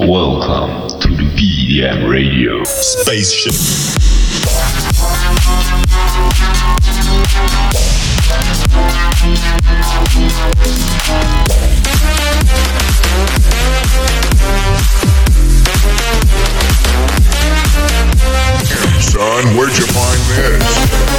Welcome to the BEDM Radio Spaceship. Son, where'd you find this?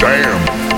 Damn.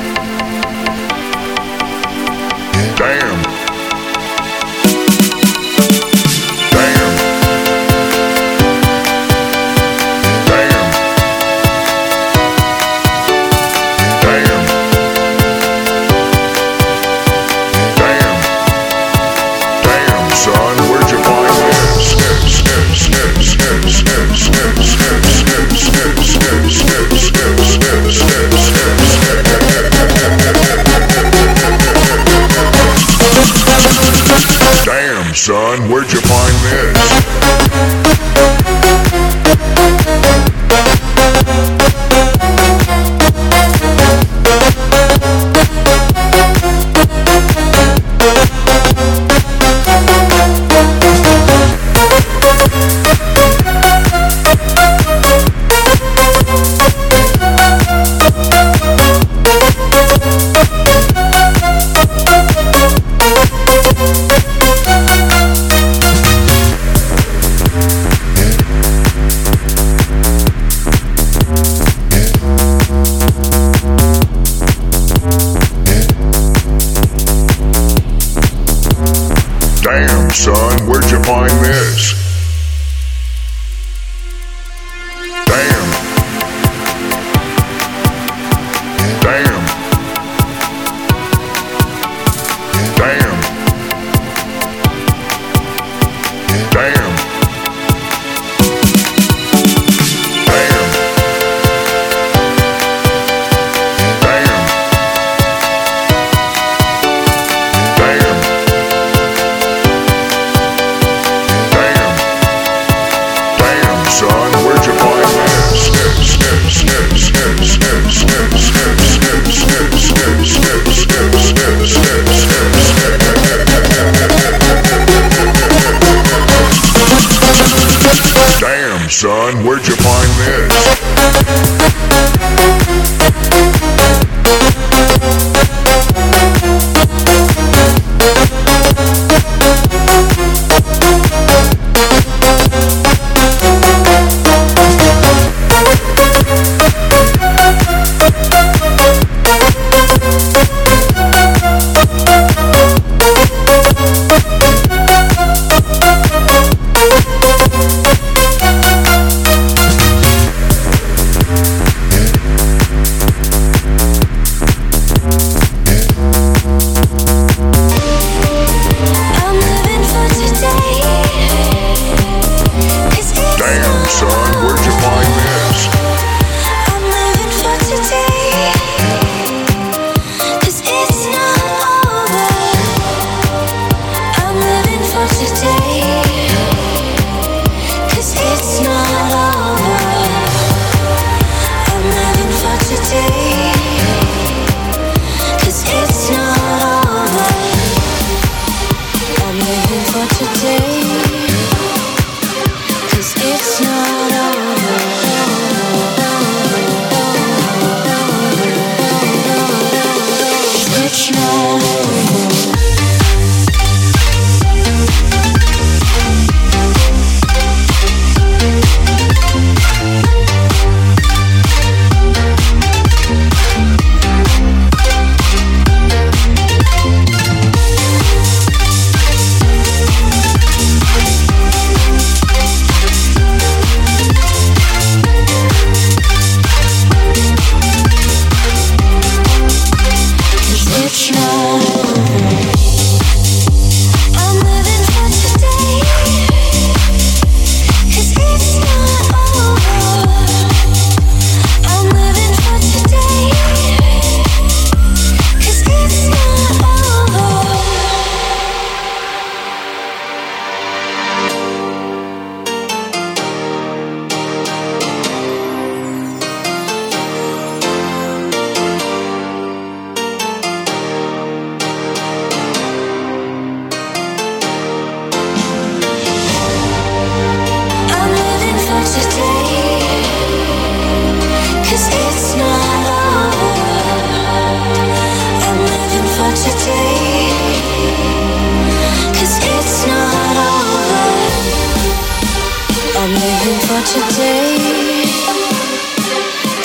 living for today.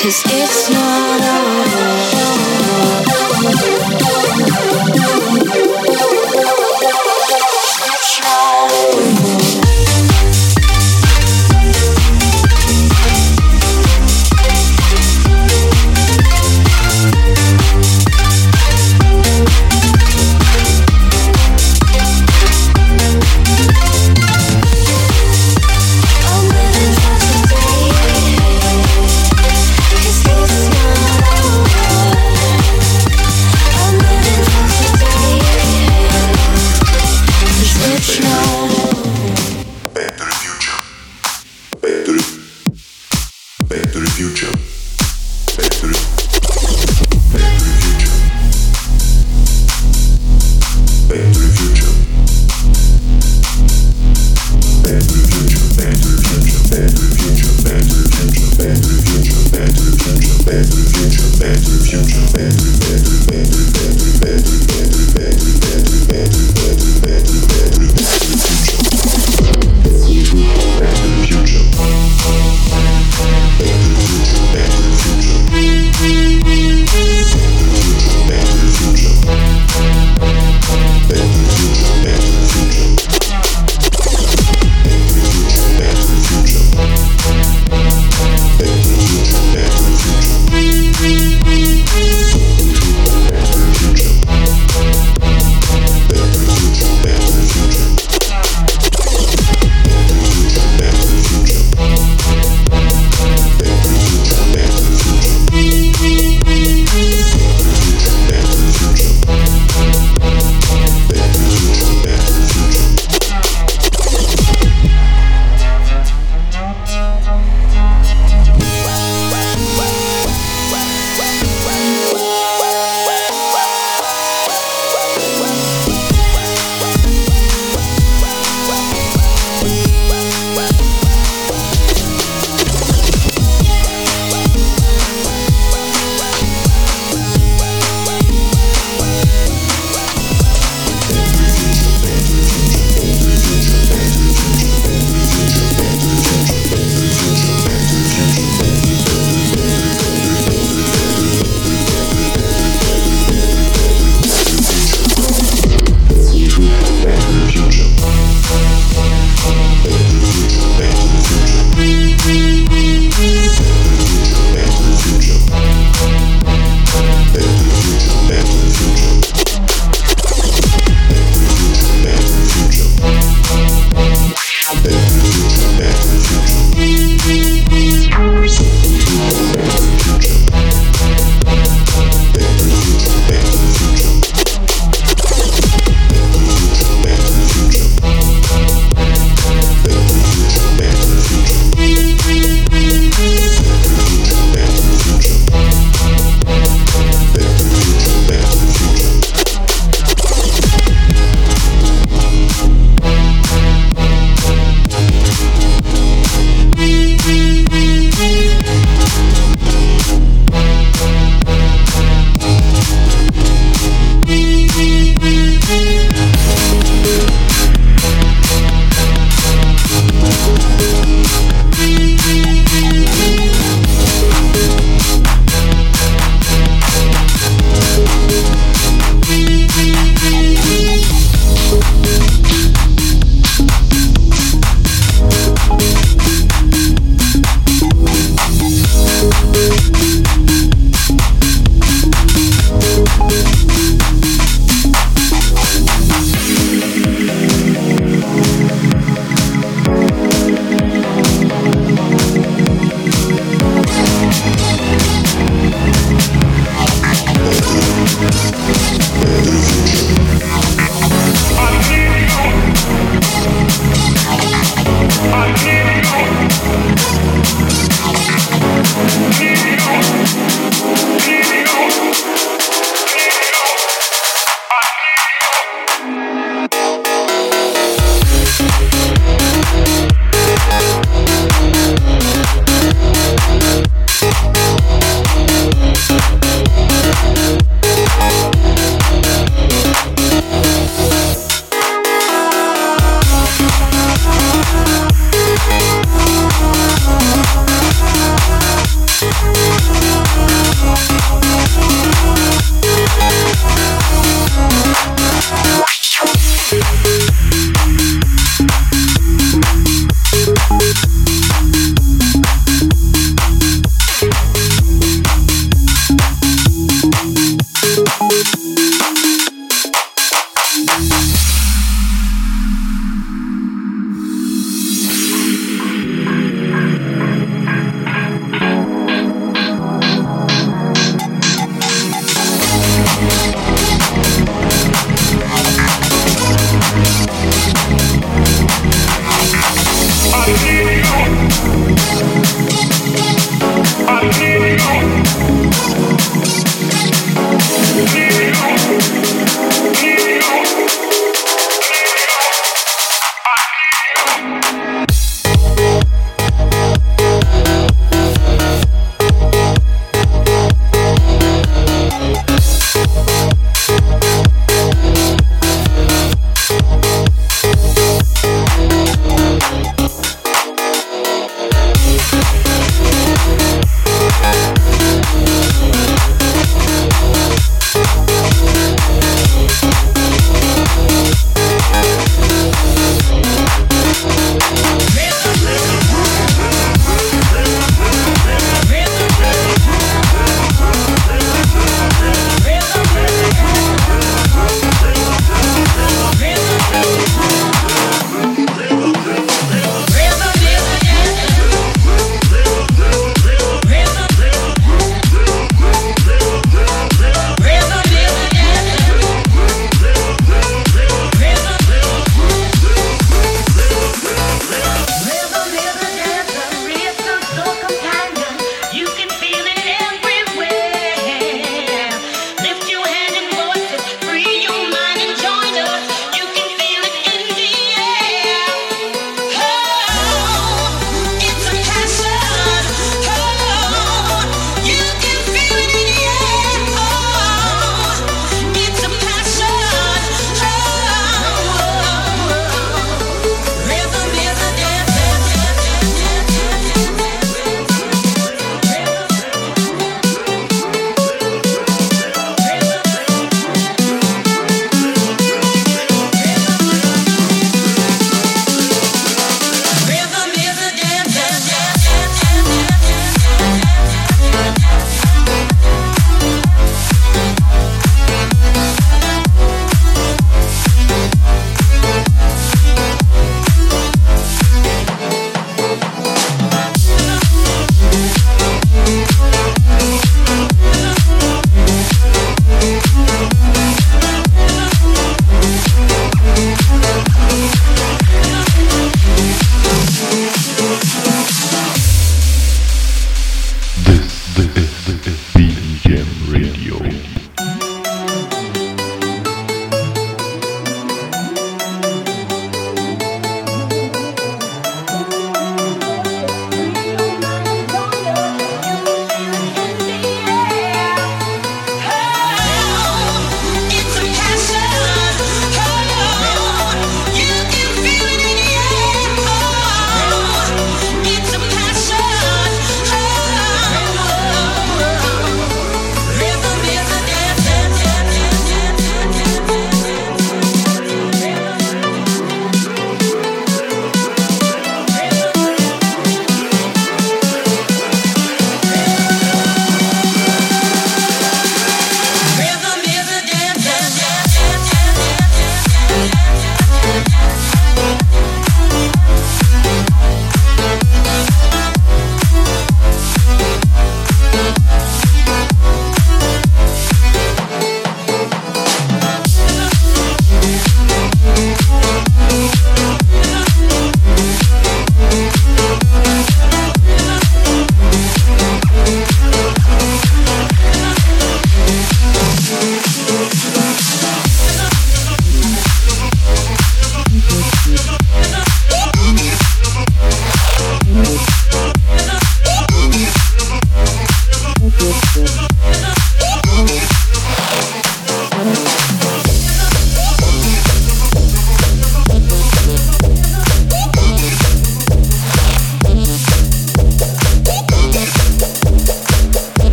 Cause it's not over.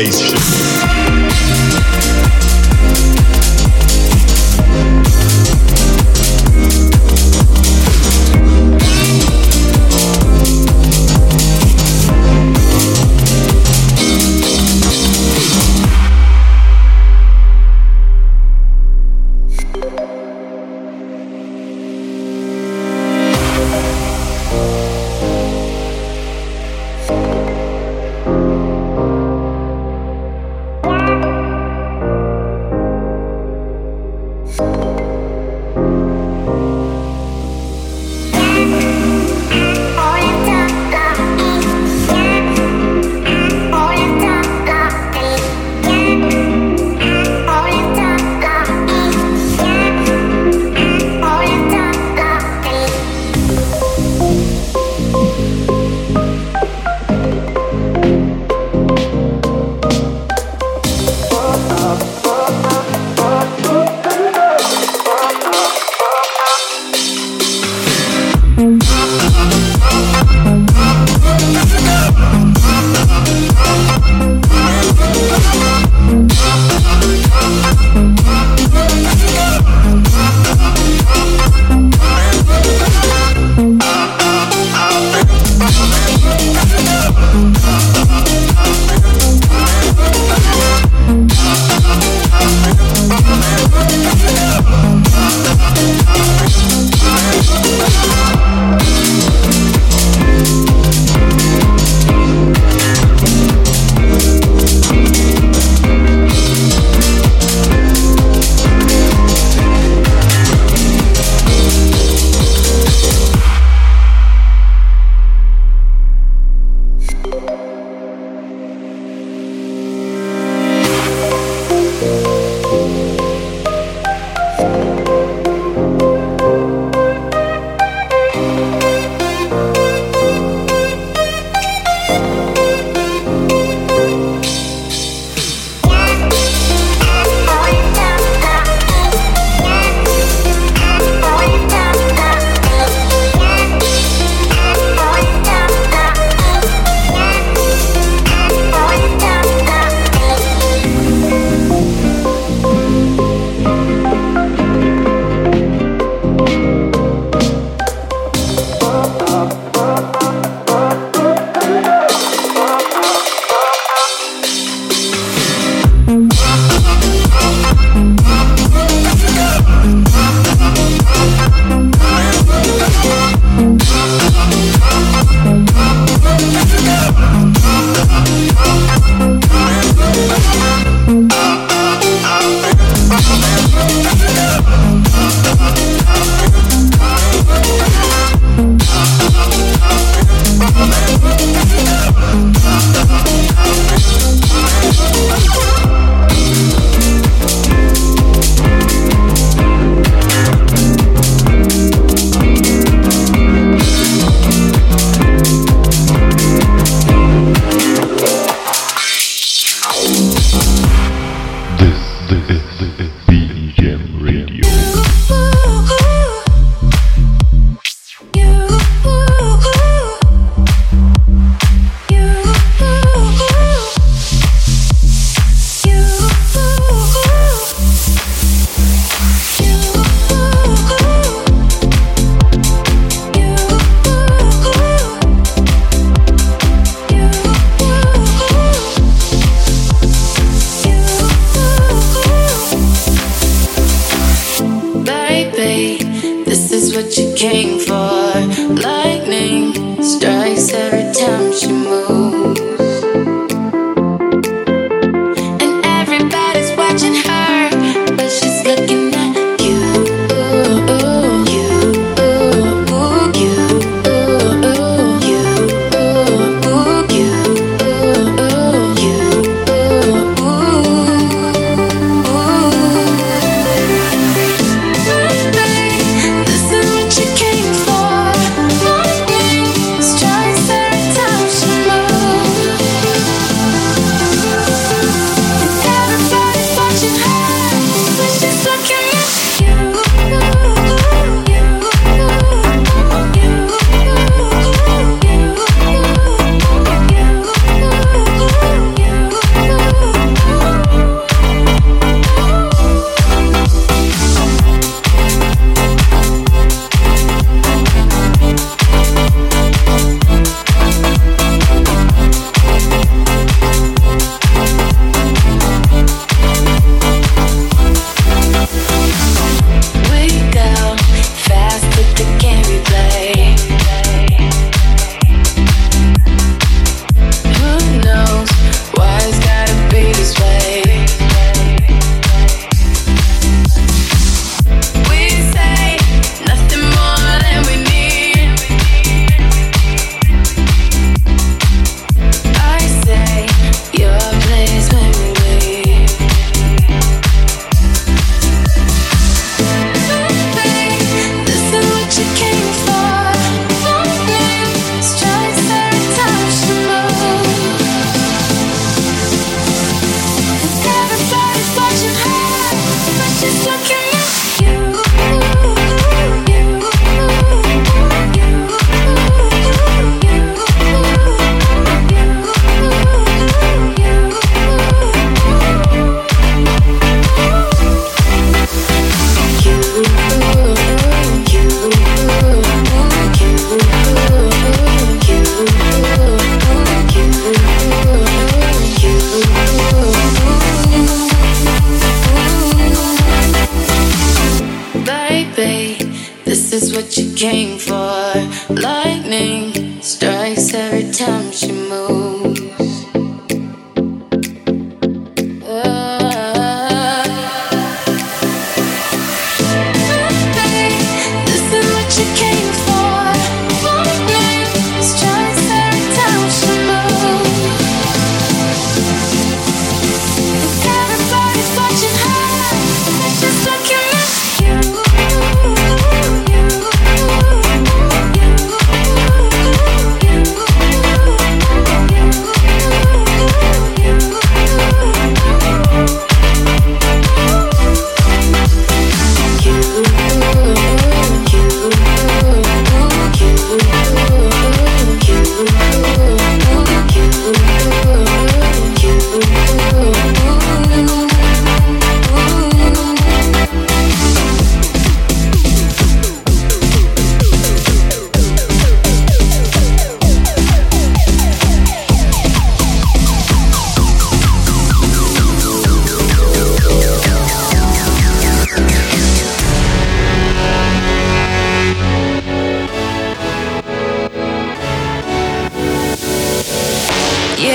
face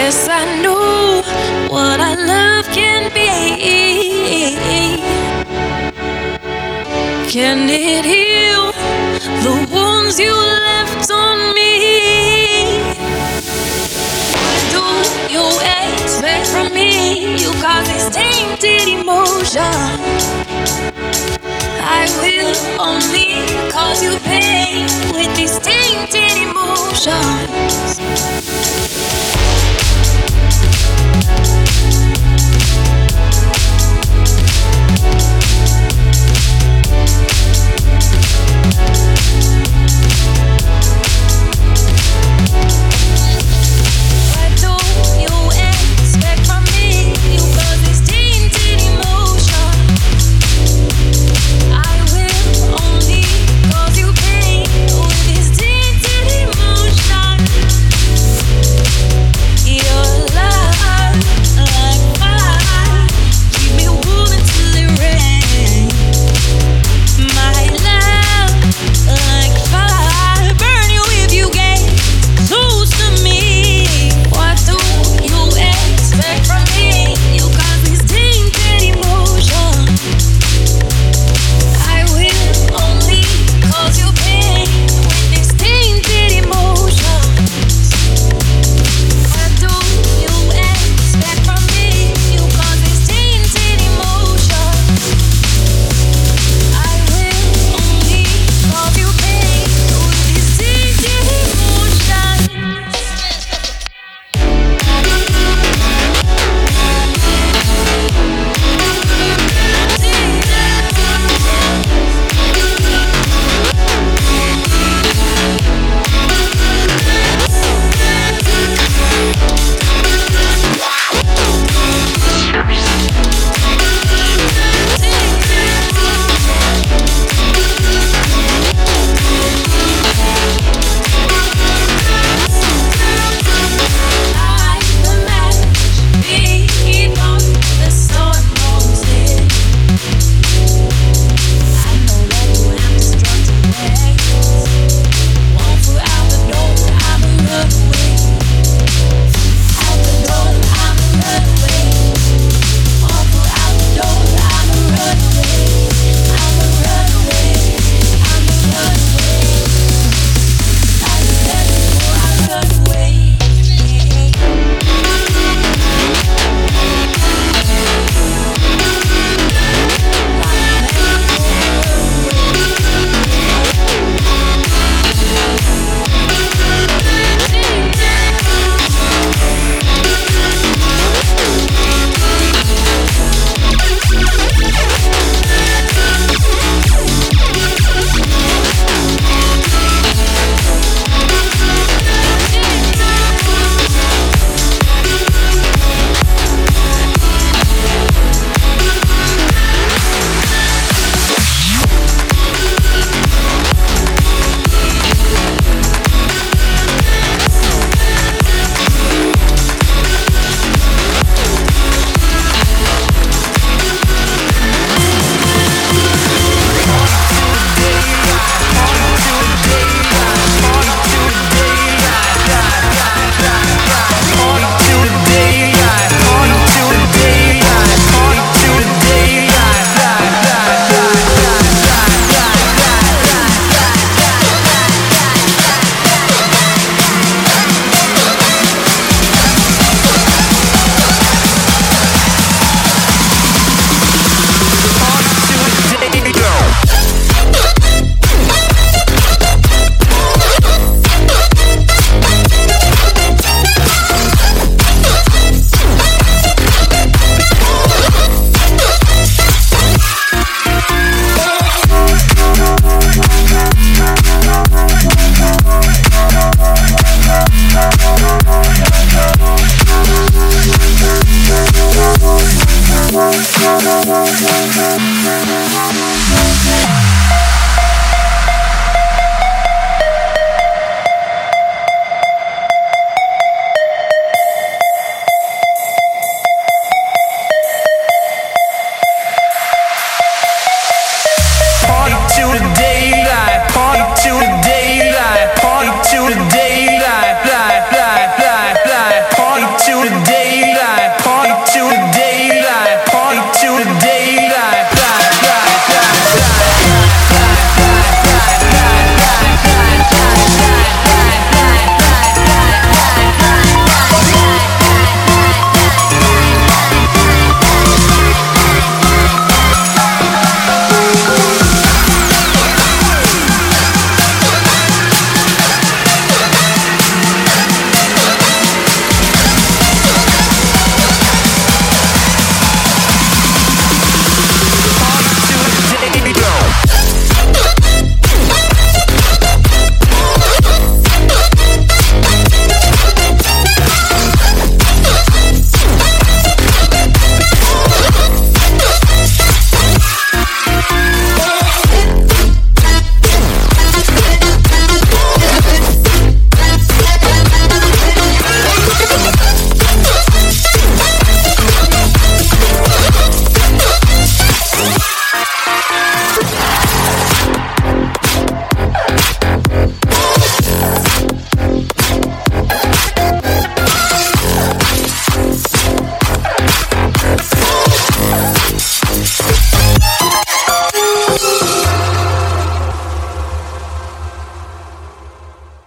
Yes, I know what our love can be. Can it heal the wounds you left on me? What do you expect from me? You got this tainted emotion. I will only cause you pain with these tainted emotions. Why do you end